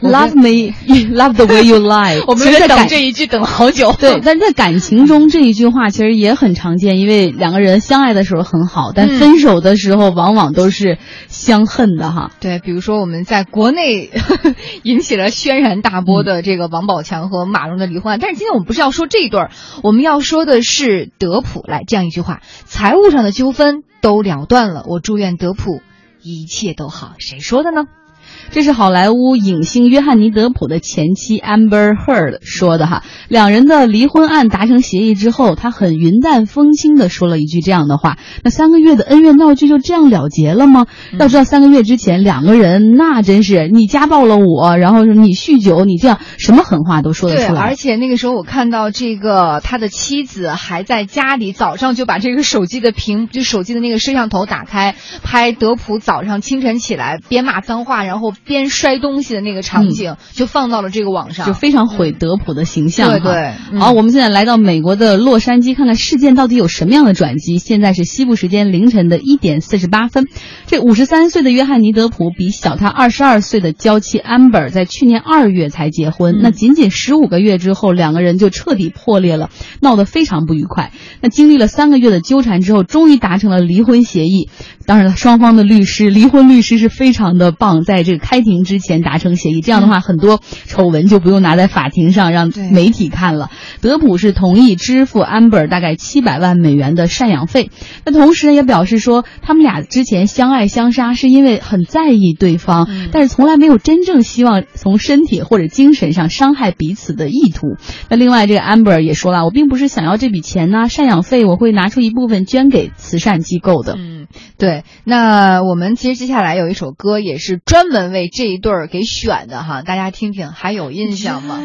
Love me, love the way you lie。我们在等这一句等了好久。对，但在感情中这一句话其实也很常见，因为两个人相爱的时候很好，但分手的时候往往都是相恨的哈。对，比如说我们在国内 引起了轩然大波的这个王宝强和马蓉的离婚案，但是今天我们不是要说这一对儿，我们要说的是德普。来，这样一句话：财务上的纠纷都了断了，我祝愿德普一切都好。谁说的呢？这是好莱坞影星约翰尼·德普的前妻 Amber Heard 说的哈。两人的离婚案达成协议之后，他很云淡风轻的说了一句这样的话：“那三个月的恩怨闹剧就这样了结了吗？”要知道，三个月之前两个人那真是你家暴了我，然后你酗酒，你这样什么狠话都说得出来。而且那个时候我看到这个他的妻子还在家里，早上就把这个手机的屏，就手机的那个摄像头打开，拍德普早上清晨起来边骂脏话，然后。边摔东西的那个场景就放到了这个网上，就非常毁德普的形象。对对，好，我们现在来到美国的洛杉矶，看看事件到底有什么样的转机。现在是西部时间凌晨的一点四十八分，这五十三岁的约翰尼德普比小他二十二岁的娇妻 Amber 在去年二月才结婚，那仅仅十五个月之后，两个人就彻底破裂了，闹得非常不愉快。那经历了三个月的纠缠之后，终于达成了离婚协议。当然了，双方的律师，离婚律师是非常的棒，在这个开庭之前达成协议，这样的话，很多丑闻就不用拿在法庭上让媒体看了。德普是同意支付 Amber 大概七百万美元的赡养费，那同时呢，也表示说，他们俩之前相爱相杀是因为很在意对方，但是从来没有真正希望从身体或者精神上伤害彼此的意图。那另外，这个 Amber 也说了，我并不是想要这笔钱呢，赡养费我会拿出一部分捐给慈善机构的。嗯，对。那我们其实接下来有一首歌，也是专门为这一对儿给选的哈，大家听听，还有印象吗？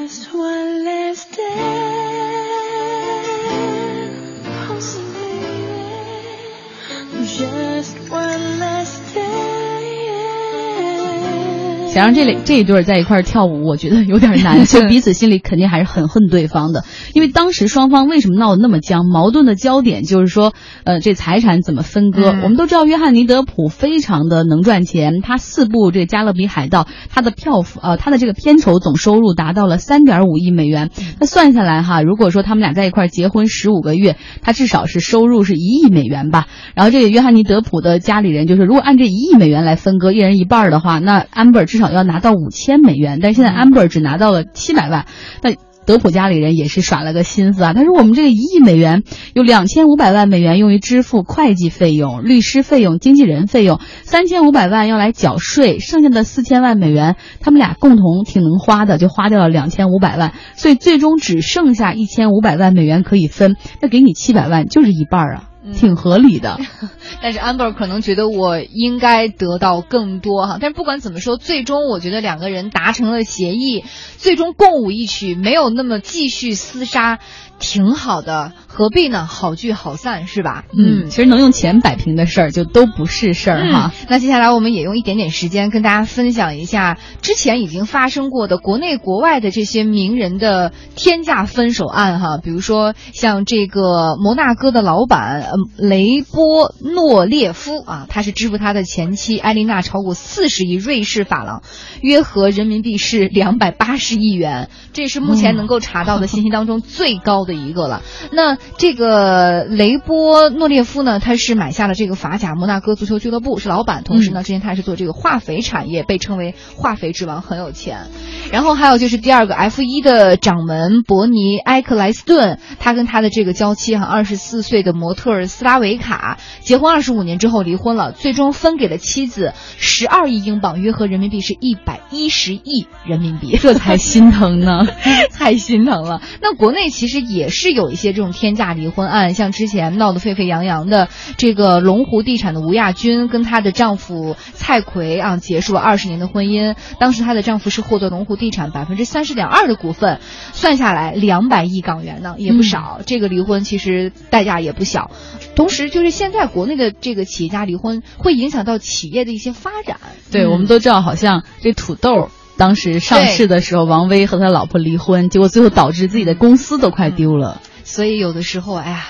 想让这里这一对在一块跳舞，我觉得有点难，就彼此心里肯定还是很恨对方的。因为当时双方为什么闹得那么僵？矛盾的焦点就是说，呃，这财产怎么分割？我们都知道约翰尼德普非常的能赚钱，他四部这《加勒比海盗》，他的票房呃，他的这个片酬总收入达到了三点五亿美元。那算下来哈，如果说他们俩在一块结婚十五个月，他至少是收入是一亿美元吧。然后这个约翰尼德普的家里人就是，如果按这一亿美元来分割，一人一半的话，那 Amber 至少要拿到五千美元，但是现在 Amber 只拿到了七百万，那德普家里人也是耍了个心思啊。他说：“我们这个一亿美元有两千五百万美元用于支付会计费用、律师费用、经纪人费用，三千五百万要来缴税，剩下的四千万美元他们俩共同挺能花的，就花掉了两千五百万，所以最终只剩下一千五百万美元可以分。那给你七百万就是一半啊。”挺合理的，但是 Amber 可能觉得我应该得到更多哈。但是不管怎么说，最终我觉得两个人达成了协议，最终共舞一曲，没有那么继续厮杀。挺好的，何必呢？好聚好散是吧？嗯，其实能用钱摆平的事儿就都不是事儿哈。那接下来我们也用一点点时间跟大家分享一下之前已经发生过的国内国外的这些名人的天价分手案哈。比如说像这个摩纳哥的老板雷波诺列夫啊，他是支付他的前妻艾琳娜超过四十亿瑞士法郎，约合人民币是两百八十亿元，这是目前能够查到的信息当中最高的。一个了，那这个雷波诺列夫呢？他是买下了这个法甲摩纳哥足球俱乐部，是老板。同时呢，之前他还是做这个化肥产业，被称为化肥之王，很有钱。然后还有就是第二个 F 一的掌门伯尼埃克莱斯顿，他跟他的这个娇妻哈，二十四岁的模特斯拉维卡结婚二十五年之后离婚了，最终分给了妻子十二亿英镑，约合人民币是一百一十亿人民币，这才心疼呢，太心疼了。那国内其实也。也是有一些这种天价离婚案，像之前闹得沸沸扬扬的这个龙湖地产的吴亚军跟她的丈夫蔡奎啊，结束了二十年的婚姻。当时她的丈夫是获得龙湖地产百分之三十点二的股份，算下来两百亿港元呢，也不少。这个离婚其实代价也不小。同时，就是现在国内的这个企业家离婚，会影响到企业的一些发展。对，我们都知道，好像这土豆。当时上市的时候，王威和他老婆离婚，结果最后导致自己的公司都快丢了。所以有的时候，哎呀，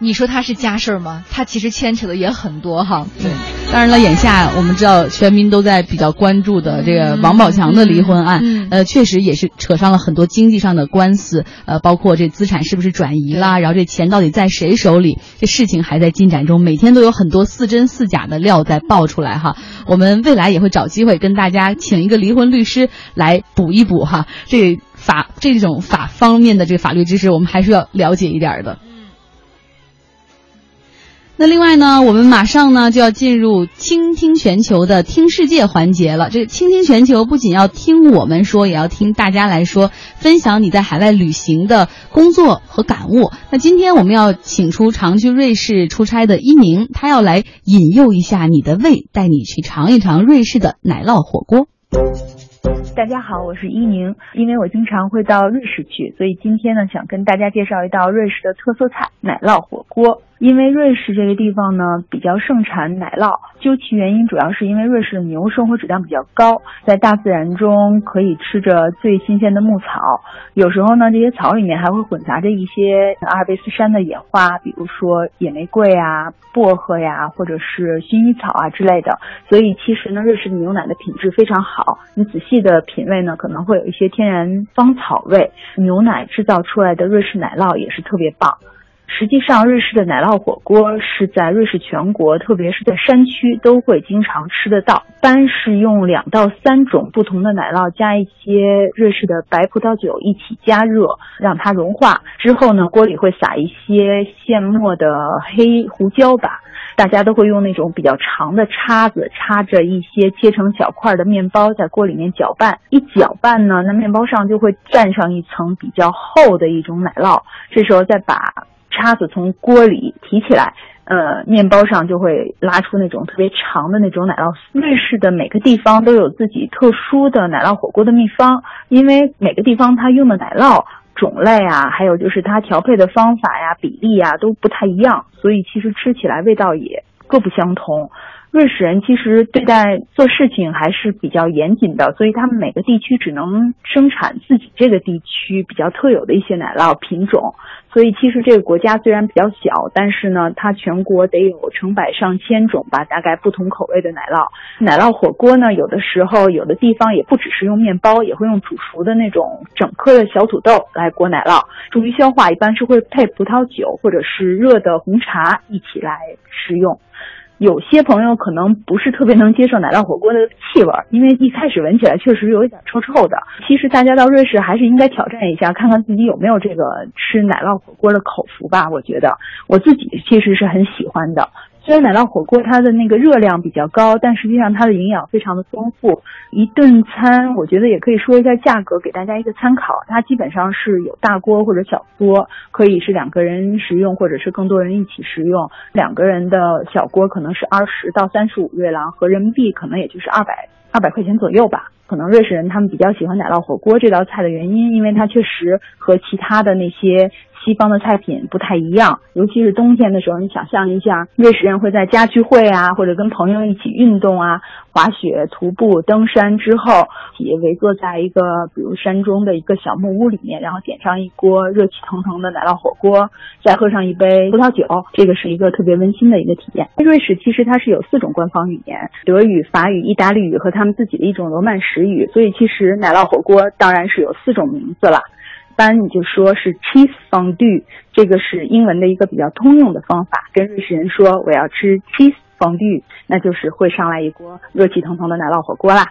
你说他是家事儿吗？他其实牵扯的也很多哈。对。当然了，眼下我们知道全民都在比较关注的这个王宝强的离婚案，呃，确实也是扯上了很多经济上的官司，呃，包括这资产是不是转移啦，然后这钱到底在谁手里，这事情还在进展中，每天都有很多似真似假的料在爆出来哈。我们未来也会找机会跟大家请一个离婚律师来补一补哈，这法这种法方面的这个法律知识，我们还是要了解一点的。那另外呢，我们马上呢就要进入倾听全球的听世界环节了。这个倾听全球不仅要听我们说，也要听大家来说，分享你在海外旅行的工作和感悟。那今天我们要请出常去瑞士出差的伊宁，他要来引诱一下你的胃，带你去尝一尝瑞士的奶酪火锅。大家好，我是伊宁。因为我经常会到瑞士去，所以今天呢，想跟大家介绍一道瑞士的特色菜——奶酪火锅。因为瑞士这个地方呢比较盛产奶酪，究其原因，主要是因为瑞士的牛生活质量比较高，在大自然中可以吃着最新鲜的牧草，有时候呢这些草里面还会混杂着一些阿尔卑斯山的野花，比如说野玫瑰啊、薄荷呀，或者是薰衣草啊之类的。所以其实呢，瑞士的牛奶的品质非常好，你仔细的品味呢，可能会有一些天然芳草味。牛奶制造出来的瑞士奶酪也是特别棒。实际上，瑞士的奶酪火锅是在瑞士全国，特别是在山区都会经常吃得到。一般是用两到三种不同的奶酪，加一些瑞士的白葡萄酒一起加热，让它融化之后呢，锅里会撒一些现磨的黑胡椒吧。大家都会用那种比较长的叉子插着一些切成小块的面包，在锅里面搅拌。一搅拌呢，那面包上就会蘸上一层比较厚的一种奶酪。这时候再把叉子从锅里提起来，呃，面包上就会拉出那种特别长的那种奶酪。瑞士的每个地方都有自己特殊的奶酪火锅的秘方，因为每个地方它用的奶酪种类啊，还有就是它调配的方法呀、比例呀都不太一样，所以其实吃起来味道也各不相同。瑞士人其实对待做事情还是比较严谨的，所以他们每个地区只能生产自己这个地区比较特有的一些奶酪品种。所以其实这个国家虽然比较小，但是呢，它全国得有成百上千种吧，大概不同口味的奶酪。奶酪火锅呢，有的时候有的地方也不只是用面包，也会用煮熟的那种整颗的小土豆来裹奶酪，助于消化。一般是会配葡萄酒或者是热的红茶一起来食用。有些朋友可能不是特别能接受奶酪火锅的气味，因为一开始闻起来确实有一点臭臭的。其实大家到瑞士还是应该挑战一下，看看自己有没有这个吃奶酪火锅的口福吧。我觉得我自己其实是很喜欢的。虽然奶酪火锅它的那个热量比较高，但实际上它的营养非常的丰富。一顿餐，我觉得也可以说一下价格，给大家一个参考。它基本上是有大锅或者小锅，可以是两个人食用，或者是更多人一起食用。两个人的小锅可能是二十到三十五瑞郎，合人民币可能也就是二百二百块钱左右吧。可能瑞士人他们比较喜欢奶酪火锅这道菜的原因，因为它确实和其他的那些。西方的菜品不太一样，尤其是冬天的时候，你想象一下，瑞士人会在家聚会啊，或者跟朋友一起运动啊，滑雪、徒步、登山之后，也围坐在一个比如山中的一个小木屋里面，然后点上一锅热气腾腾的奶酪火锅，再喝上一杯葡萄酒，这个是一个特别温馨的一个体验。瑞士其实它是有四种官方语言：德语、法语、意大利语和他们自己的一种罗曼史语，所以其实奶酪火锅当然是有四种名字了。一般你就说是 cheese fondue，这个是英文的一个比较通用的方法，跟瑞士人说我要吃 cheese fondue，那就是会上来一锅热气腾腾的奶酪火锅啦。